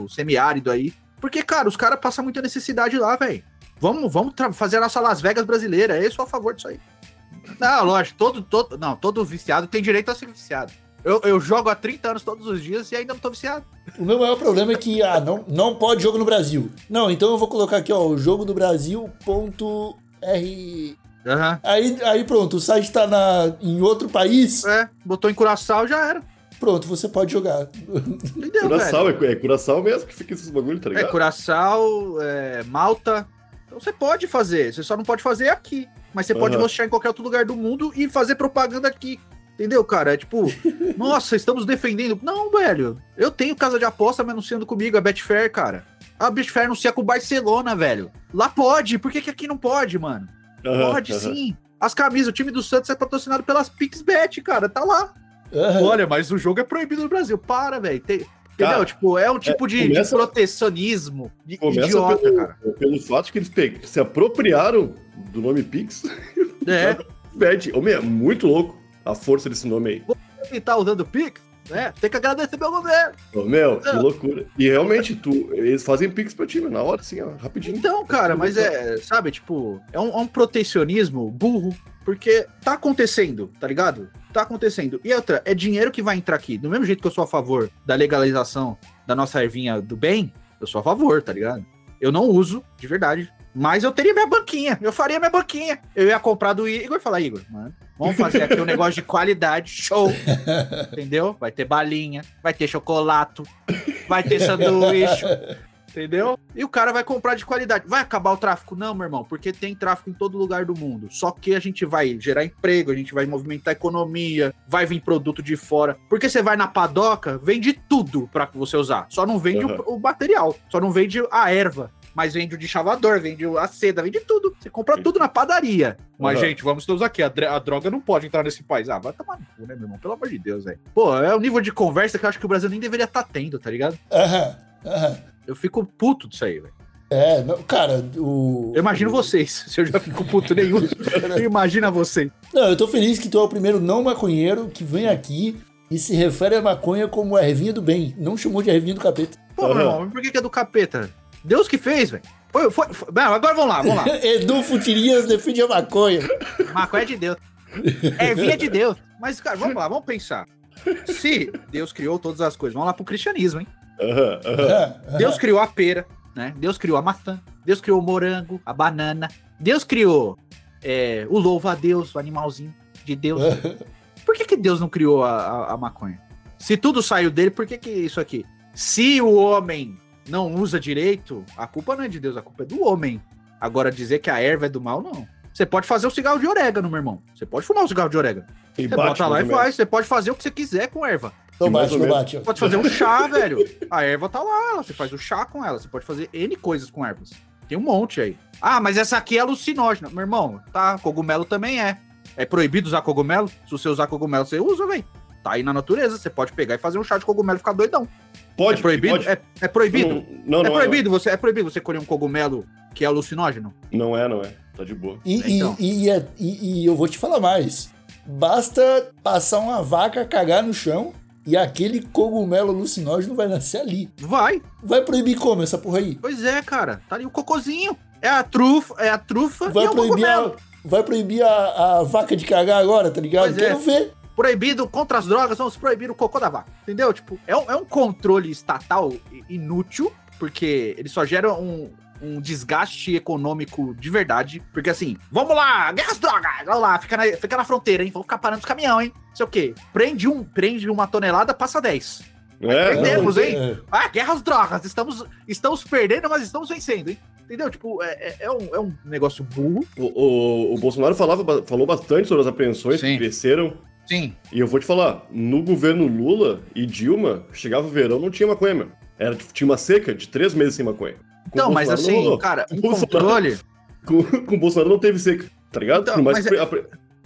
no semiárido aí. Porque, cara, os caras passam muita necessidade lá, velho. Vamos, vamos fazer a nossa Las Vegas brasileira. Eu sou a favor disso aí. Não, lógico, todo, todo, não, todo viciado tem direito a ser viciado. Eu, eu jogo há 30 anos todos os dias e ainda não tô viciado. O meu maior problema é que, ah, não, não pode jogo no Brasil. Não, então eu vou colocar aqui, ó, o jogo do Brasil.r. Aham. Aí, aí pronto, o site tá na, em outro país, É, botou em Curaçao já era. pronto, você pode jogar. Entendeu, velho? Curaçao, é, é Curaçao mesmo que fica esses bagulho, tá É, ligado? Curaçao, é, Malta. Então você pode fazer, você só não pode fazer aqui. Mas você pode Aham. mostrar em qualquer outro lugar do mundo e fazer propaganda aqui. Entendeu, cara? É tipo, [LAUGHS] nossa, estamos defendendo. Não, velho. Eu tenho casa de aposta me anunciando comigo, a Betfair, cara. A Betfair anuncia com o Barcelona, velho. Lá pode, por que, que aqui não pode, mano? Aham, Pode aham. sim. As camisas, o time do Santos é patrocinado pelas PixBet, cara. Tá lá. Aham. Olha, mas o jogo é proibido no Brasil. Para, velho. Tem- Cara, Entendeu? Tipo, é um tipo de, de começa- protecionismo de Começa idiota, pelo, cara. pelo fato que eles se apropriaram do nome Pix. É. [LAUGHS] Bet. Meu, é muito louco a força desse nome aí. Quem tá usando Pix, né? Tem que agradecer meu governo. Ô, meu, que Não. loucura. E realmente, tu, eles fazem Pix pra ti, meu, na hora, assim, ó, rapidinho. Então, cara, mas é, sabe, tipo, é um, é um protecionismo burro, porque tá acontecendo, tá ligado? Tá acontecendo. E outra, é dinheiro que vai entrar aqui. Do mesmo jeito que eu sou a favor da legalização da nossa ervinha do bem, eu sou a favor, tá ligado? Eu não uso, de verdade. Mas eu teria minha banquinha, eu faria minha banquinha. Eu ia comprar do Igor e falar, Igor, mano, vamos [LAUGHS] fazer aqui um negócio de qualidade, show. Entendeu? Vai ter balinha, vai ter chocolate, vai ter sanduíche. Entendeu? E o cara vai comprar de qualidade. Vai acabar o tráfico? Não, meu irmão, porque tem tráfico em todo lugar do mundo. Só que a gente vai gerar emprego, a gente vai movimentar a economia, vai vir produto de fora. Porque você vai na padoca, vende tudo pra você usar. Só não vende Uhum. o, o material, só não vende a erva. Mas vende o de chavador, vende a seda, vende tudo. Você compra tudo na padaria. Mas, Uhum. gente, vamos todos aqui. A, a droga não pode entrar nesse país. Ah, vai tomar no cu, né, meu irmão? Pelo amor de Deus, velho. Pô, é o nível de conversa que eu acho que o Brasil nem deveria estar tendo, tá ligado? Aham, aham. Eu fico puto disso aí, velho. É, não, cara, o. Eu imagino vocês. [LAUGHS] Se eu já fico puto nenhum, [LAUGHS] imagina você. Não, eu tô feliz que tu é o primeiro não maconheiro que vem aqui e se refere à maconha como a ervinha do bem. Não chamou de ervinha do capeta. Pô, meu irmão, mas por que, que é do capeta? Deus que fez, velho. Foi, foi, foi- agora vamos lá, vamos lá. [LAUGHS] Edu Futirias defende a maconha. Maconha é de Deus. Ervinha de Deus. Mas, cara, vamos lá, vamos pensar. Se Deus criou todas as coisas, vamos lá pro cristianismo, hein? Deus criou a pera, né? Deus criou a maçã. Deus criou o morango, a banana. Deus criou é, o louvo a Deus, o animalzinho de Deus. Por que, que Deus não criou a, a- a maconha? Se tudo saiu dele, por que, que isso aqui? Se o homem não usa direito, a culpa não é de Deus, a culpa é do homem. Agora, dizer que a erva é do mal, não. Você pode fazer o cigarro de orégano, meu irmão. Você pode fumar o cigarro de orégano. E Você bate bota lá e menos. faz. Você pode fazer o que você quiser com erva. Não mais bate, não bate. ó. Pode fazer um chá, velho. A erva tá lá, você faz o chá com ela. Você pode fazer N coisas com ervas. Tem um monte aí. Ah, mas essa aqui é alucinógena. Meu irmão, tá, cogumelo também é. É proibido usar cogumelo? Se você usar cogumelo, você usa, velho. Tá aí na natureza, você pode pegar e fazer um chá de cogumelo e ficar doidão. Pode, é proibido? pode. É, é proibido? Não, não, é não proibido você é proibido você colher um cogumelo que é alucinógeno? Não é, não é. Tá de boa. E, e- Então. e, é- e- e eu vou te falar mais. Basta passar uma vaca cagar no chão e aquele cogumelo alucinógeno vai nascer ali. Vai. Vai proibir como essa porra aí? Pois é, cara. Tá ali o cocozinho. É a trufa, é a trufa Vai e é o proibir, a, cogumelo. vai proibir a, a vaca de cagar agora, tá ligado? Pois é. Quero ver. Proibido contra as drogas, vamos proibir o cocô da vaca. Entendeu? Tipo, é um, é um controle estatal inútil, porque ele só gera um, um desgaste econômico de verdade. Porque assim, vamos lá, guerra às drogas, vamos lá, fica na, fica na fronteira, hein? Vamos ficar parando os caminhão, hein? Não sei o quê. Prende um, prende uma tonelada, passa 10. É, Perdemos, Não, hein? é. Ah, guerra às drogas, estamos, estamos perdendo, mas estamos vencendo, hein? Entendeu? Tipo, é, é- é um, é um negócio burro. O, o, o Bolsonaro falava, falou bastante sobre as apreensões Sim. que cresceram. Sim. E eu vou te falar, no governo Lula e Dilma, chegava o verão, não tinha maconha mesmo. Era, tipo, tinha uma seca de três meses sem maconha. Com o mas Bolsonaro não assim, rolou. cara, um Com o Bolsonaro- controle. Com, com o Bolsonaro não teve seca, tá ligado? Então, mas é-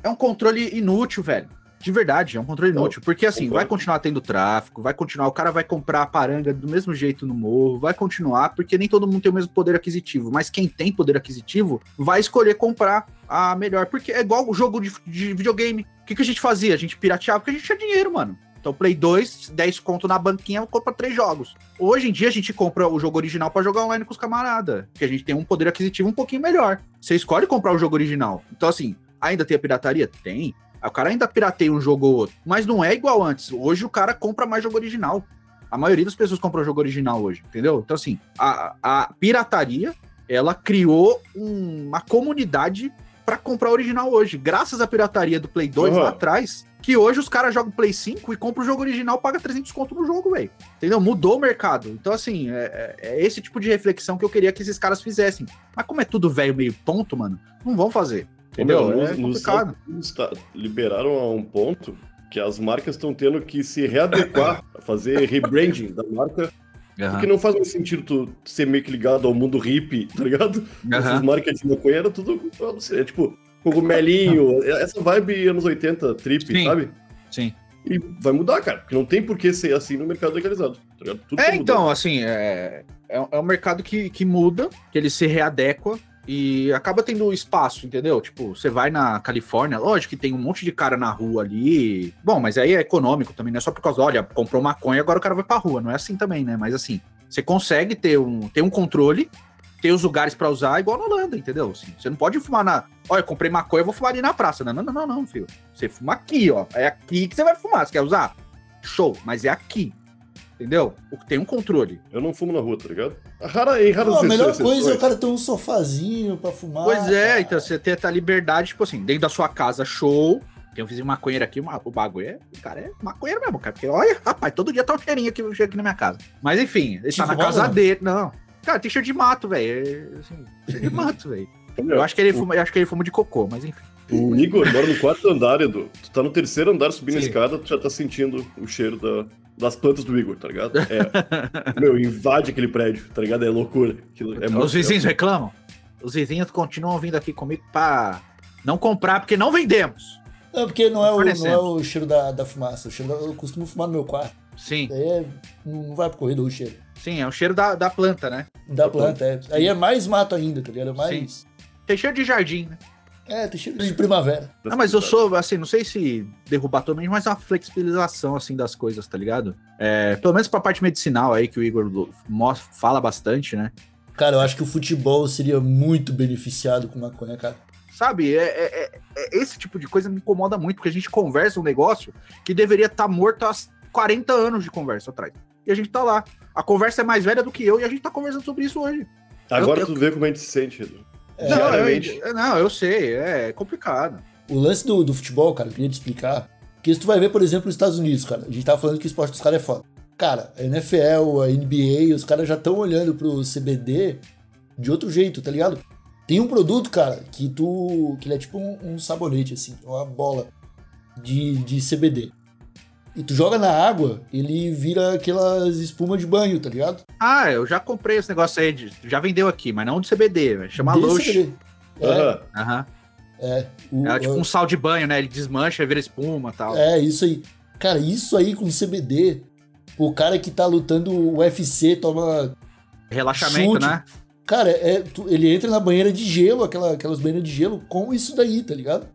é um controle inútil, velho. De verdade, é um controle Não, inútil. Porque assim, concordo. vai continuar tendo tráfico, vai continuar, o cara vai comprar a paranga do mesmo jeito no morro, vai continuar, porque nem todo mundo tem o mesmo poder aquisitivo. Mas quem tem poder aquisitivo vai escolher comprar a melhor. Porque é igual o jogo de, de videogame. Que, que a gente fazia? A gente pirateava porque a gente tinha dinheiro, mano. Então, Play 2, 10 conto na banquinha, compra três jogos. Hoje em dia, a gente compra o jogo original pra jogar online com os camaradas. Porque a gente tem um poder aquisitivo um pouquinho melhor. Você escolhe comprar o jogo original. Então, assim, ainda tem a pirataria? Tem. O cara ainda pirateia um jogo ou outro. Mas não é igual antes. Hoje o cara compra mais jogo original. A maioria das pessoas compra o jogo original hoje, entendeu? Então, assim, a, a pirataria, ela criou um- uma comunidade pra comprar original hoje. Graças à pirataria do Play 2 Uhum. lá atrás, que hoje os caras jogam Play 5 e compram o jogo original paga 300 conto no jogo, velho. Entendeu? Mudou o mercado. Então, assim, é, é- é esse tipo de reflexão que eu queria que esses caras fizessem. Mas como é tudo velho meio tonto, mano, não vão fazer. Entendeu? Meu, é nos- nos complicado. Unidos tá- liberaram a um ponto que as marcas estão tendo que se readequar, [LAUGHS] fazer rebranding da marca, porque não faz mais sentido tu ser meio que ligado ao mundo hippie, tá ligado? Essas Aham. marcas de maconha era tudo, é tipo, cogumelinho, [LAUGHS] essa vibe anos 80, trip, Sim. sabe? Sim. E vai mudar, cara, porque não tem por que ser assim no mercado legalizado, tá ligado? Tudo É, então, assim, é, é, é um mercado que, que muda, que ele se readequa e acaba tendo espaço, entendeu? Tipo, você vai na Califórnia, lógico que tem um monte de cara na rua ali. Bom, mas aí é econômico também, não é só por causa, olha, comprou maconha, agora o cara vai pra rua. Não é assim também, né? Mas assim, você consegue ter um, ter um controle, ter os lugares pra usar, igual na Holanda, entendeu? Assim, você não pode fumar na. Olha, comprei maconha, eu vou fumar ali na praça. Não, não, não, não, não, filho. Você fuma aqui, ó. É aqui que você vai fumar. Você quer usar? Show, mas é aqui. Entendeu? O- Tem um controle. Eu não fumo na rua, tá ligado? Rara, em raras Não, a melhor coisa é o cara ter um sofazinho pra fumar. Pois é, cara. então você tem essa liberdade, tipo assim, dentro da sua casa, show. Tem um vizinho maconheiro aqui, uma- o bagulho é. O cara é maconheiro mesmo, cara. Porque olha, rapaz, todo dia tá um cheirinho aqui, aqui na minha casa. Mas enfim, ele tá na casa não? dele. Não. Cara, tem cheiro de mato, velho. É, assim, cheiro de mato, velho. Eu acho que ele fuma, eu acho que ele fuma de cocô, mas enfim. O Igor mora no quarto andar, Edu. Tu tá no terceiro andar subindo a Sim. escada, tu já tá sentindo o cheiro da- das plantas do Igor, tá ligado? É. [LAUGHS] meu, invade aquele prédio, tá ligado? É loucura. Aquilo é Os vizinhos reclamam. Os vizinhos continuam vindo aqui comigo pra não comprar, porque não vendemos. Não, porque não é o, não é o cheiro da, da fumaça. O cheiro da- eu costumo fumar no meu quarto. Sim, Daí é, não vai pro corredor o cheiro. sim, é o cheiro da, da planta, né? Da planta, é. Aí é mais mato ainda, tá ligado? É mais. Tem cheiro de jardim, né? É, tem cheiro de primavera. Ah, mas eu sou, assim, não sei se derrubar totalmente, mas é uma flexibilização, assim, das coisas, tá ligado? É, pelo menos pra parte medicinal aí, que o Igor fala bastante, né? Cara, eu acho que o futebol seria muito beneficiado com maconha, cara. Sabe, é, é- é- é- esse tipo de coisa me incomoda muito, porque a gente conversa um negócio que deveria estar morto há 40 anos de conversa atrás. E a gente tá lá. A conversa é mais velha do que eu e a gente tá conversando sobre isso hoje. Agora eu- tu vê como a gente se sente, Edu. É, não, eu, não, eu sei, é complicado. O lance do, do futebol, cara, eu queria te explicar. Porque se tu vai ver, por exemplo, os Estados Unidos, cara, a gente tava falando que o esporte dos caras é foda. Cara, a NFL, a NBA, os caras já estão olhando pro CBD de outro jeito, tá ligado? Tem um produto, cara, que tu. que ele é tipo um, um sabonete, assim, uma bola de, de CBD. E tu joga na água, ele vira aquelas espumas de banho, tá ligado? Ah, eu já comprei esse negócio aí, de- já vendeu aqui, mas não de CBD, chama Lush. É, Aham. É. O- É tipo um sal de banho, né? Ele desmancha, vira espuma e tal. É, isso aí. Cara, isso aí com CBD, o cara que tá lutando o UFC toma. Relaxamento, Chute. né? Cara, é, tu- ele entra na banheira de gelo, aquela, aquelas banheiras de gelo, com isso daí, tá ligado?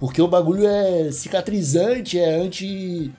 Porque o bagulho é cicatrizante, é anti.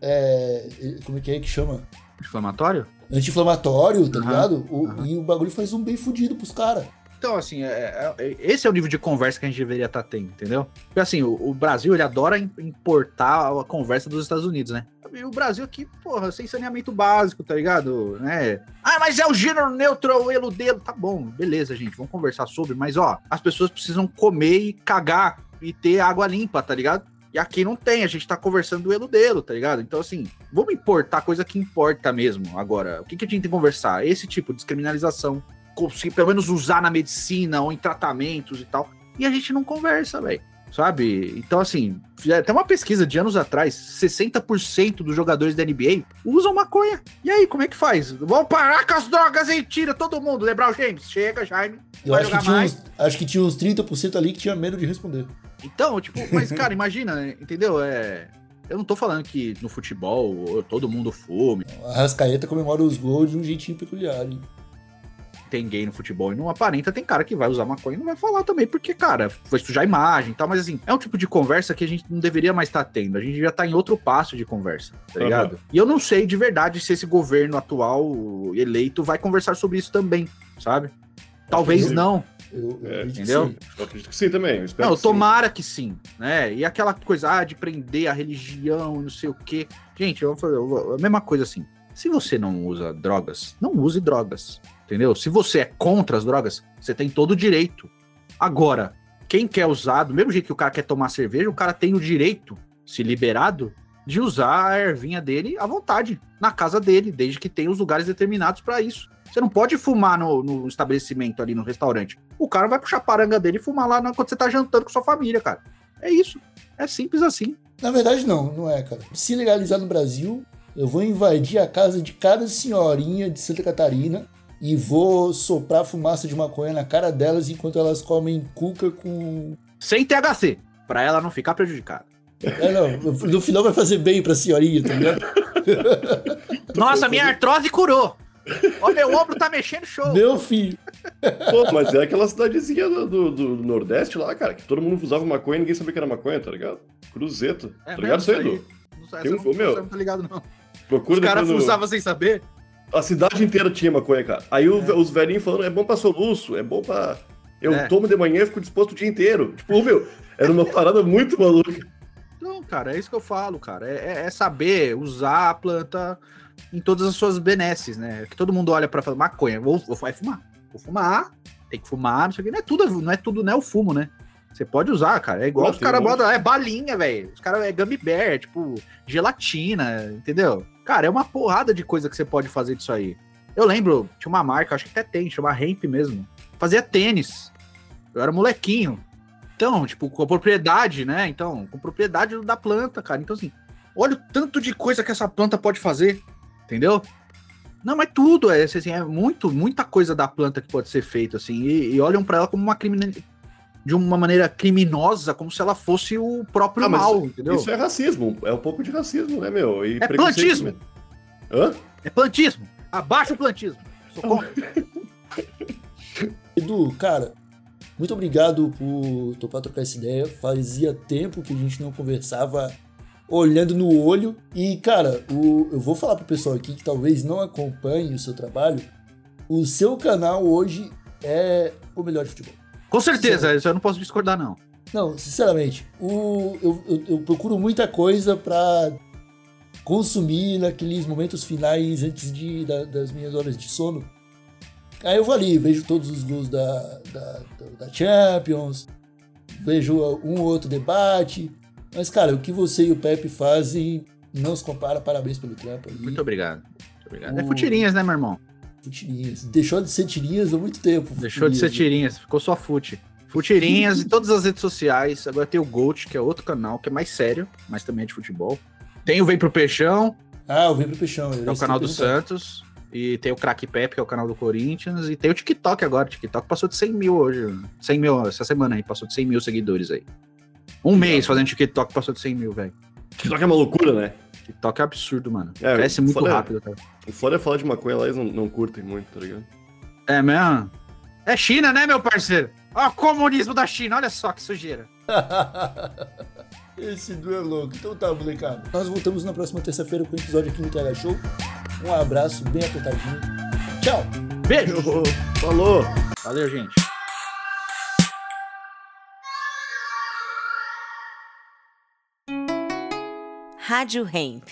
É, como é que é que chama? Inflamatório? Anti-inflamatório, tá Aham, ligado? O- aham. E o bagulho faz um bem fudido pros caras. Então, assim, é- é- esse é o nível de conversa que a gente deveria estar tendo, entendeu? Porque, assim, o, o Brasil, ele adora im- importar a conversa dos Estados Unidos, né? E o Brasil aqui, porra, sem saneamento básico, tá ligado? Né? Ah, mas é o gênero neutro, é o eludelo. Tá bom, beleza, gente, vamos conversar sobre. Mas, ó, as pessoas precisam comer e cagar e ter água limpa, tá ligado? E aqui não tem, a gente tá conversando do eludelo, tá ligado? Então, assim, vamos importar coisa que importa mesmo. Agora, o que, que a gente tem que conversar? Esse tipo de descriminalização conseguir pelo menos usar na medicina ou em tratamentos e tal. E a gente não conversa, velho. Sabe? Então, assim, até uma pesquisa de anos atrás: 60% dos jogadores da NBA usam maconha. E aí, como é que faz? Vamos parar com as drogas e tira todo mundo. LeBron James, chega, Jaime. Eu acho que, uns, acho que tinha uns 30% ali que tinha medo de responder. Então, tipo, mas, cara, imagina, né? entendeu? É. Eu não tô falando que no futebol todo mundo fume, A Rascaeta comemora os gols de um jeitinho peculiar. hein? tem gay no futebol e não aparenta, tem cara que vai usar maconha e não vai falar também, porque, cara, vai sujar a imagem e tal, mas assim, é um tipo de conversa que a gente não deveria mais estar tendo, a gente já tá em outro passo de conversa, tá Aham. ligado? E eu não sei de verdade se esse governo atual eleito vai conversar sobre isso também, sabe? Talvez não, Eu, eu É, acredito que entendeu? sim. Eu acredito que sim também. eu não, que sim. tomara que sim, né? E aquela coisa ah, de prender a religião, não sei o quê. Gente, eu vou fazer eu vou- a mesma coisa assim. Se você não usa drogas, não use drogas, entendeu? Se você é contra as drogas, você tem todo o direito. Agora, quem quer usar, do mesmo jeito que o cara quer tomar cerveja, o cara tem o direito, se liberado, de usar a ervinha dele à vontade, na casa dele, desde que tenha os lugares determinados para isso. Você não pode fumar no, no estabelecimento ali no restaurante. O cara vai puxar a paranga dele e fumar lá quando você tá jantando com sua família, cara. É isso. É simples assim. Na verdade, não, não é, cara. Se legalizar no Brasil, eu vou invadir a casa de cada senhorinha de Santa Catarina e vou soprar fumaça de maconha na cara delas enquanto elas comem cuca com. Sem THC, pra ela não ficar prejudicada. É, não, no final vai fazer bem pra senhorinha, tá ligado? [LAUGHS] [LAUGHS] Nossa, minha artrose curou. Ó, meu ombro tá mexendo, show. Meu filho. Pô, mas é aquela cidadezinha do, do- do Nordeste lá, cara, que todo mundo usava maconha e ninguém sabia que era maconha, tá ligado? Cruzeto. É tá ligado isso aí, mesmo Edu? Não sei, Tem um- não- meu, não tô ligado, não. Procura Os caras no- fuçavam sem saber. A cidade inteira tinha maconha, cara. Aí o- os velhinhos falando, é bom pra soluço, é bom pra... Eu É. tomo de manhã e fico disposto o dia inteiro. Tipo, meu, era uma parada muito maluca. Não, cara, é isso que eu falo, cara. É, é- é saber usar a planta em todas as suas benesses, né? Que todo mundo olha pra falar, maconha, vou, vou vai fumar. Vou fumar, tem que fumar, não sei o que. Não é tudo, não é tudo, não é o fumo, né? Você pode usar, cara. É igual Pô, os caras um botam, é balinha, velho. Os caras é gummy bear, tipo, gelatina, entendeu? Cara, é uma porrada de coisa que você pode fazer disso aí. Eu lembro, tinha uma marca, acho que até tem, chama Hemp mesmo. Fazia tênis. Eu era molequinho. Então, tipo, com a propriedade, né? Então, com propriedade da planta, cara. Então, assim, olha o tanto de coisa que essa planta pode fazer. Entendeu? Não, mas tudo, é, assim, é muito, muita coisa da planta que pode ser feita, assim, e, e olham para ela como uma criminal de uma maneira criminosa, como se ela fosse o próprio Ah, mal, entendeu? Isso é racismo. É um pouco de racismo, né, meu? E É plantismo. Hã? É plantismo. Abaixa o plantismo. Sou contra. [LAUGHS] Edu, cara, muito obrigado por topar trocar essa ideia. Fazia tempo que a gente não conversava olhando no olho. E, cara, o- eu vou falar pro pessoal aqui que talvez não acompanhe o seu trabalho. O seu canal hoje é o melhor de futebol. Com certeza, isso eu não posso discordar, não. Não, sinceramente, o, eu, eu- eu procuro muita coisa pra consumir naqueles momentos finais antes de, da- das minhas horas de sono. Aí eu vou ali, vejo todos os gols da, da, da- da Champions, vejo um ou outro debate. Mas, cara, o que você e o Pepe fazem não se compara. Parabéns pelo trampo aí. Muito obrigado. Muito obrigado. É O- futirinhas, né, meu irmão? Tirinhas. Deixou de ser tirinhas há muito tempo. Deixou de ser Tirinhas. tirinhas, ficou só fute. Futirinhas em todas as redes sociais. Agora tem o Gold, que é outro canal, que é mais sério, mas também é de futebol. Tem o Vem Pro Peixão, Ah, eu venho pro Peixão. que é o canal do Santos. E tem o Crack Pepe, que é o canal do Corinthians. E tem o TikTok agora. O TikTok passou de 100 mil hoje. 100 mil essa semana aí. Passou de 100 mil seguidores aí. Um mês fazendo TikTok passou de 100 mil, velho. TikTok é uma loucura, né? TikTok é absurdo, mano. É, Cresce muito foda- rápido, cara. O foda é falar de maconha lá, eles não, não curtem muito, tá ligado? É mesmo? É China, né, meu parceiro? Ó, o comunismo da China, olha só que sujeira. [LAUGHS] Esse Du é louco. Então tá, molecada. Nós voltamos na próxima terça-feira com o episódio aqui no TH Show. Um abraço bem apertadinho. Tchau! Beijo! [LAUGHS] Falou! Valeu, gente. Rádio Hemp.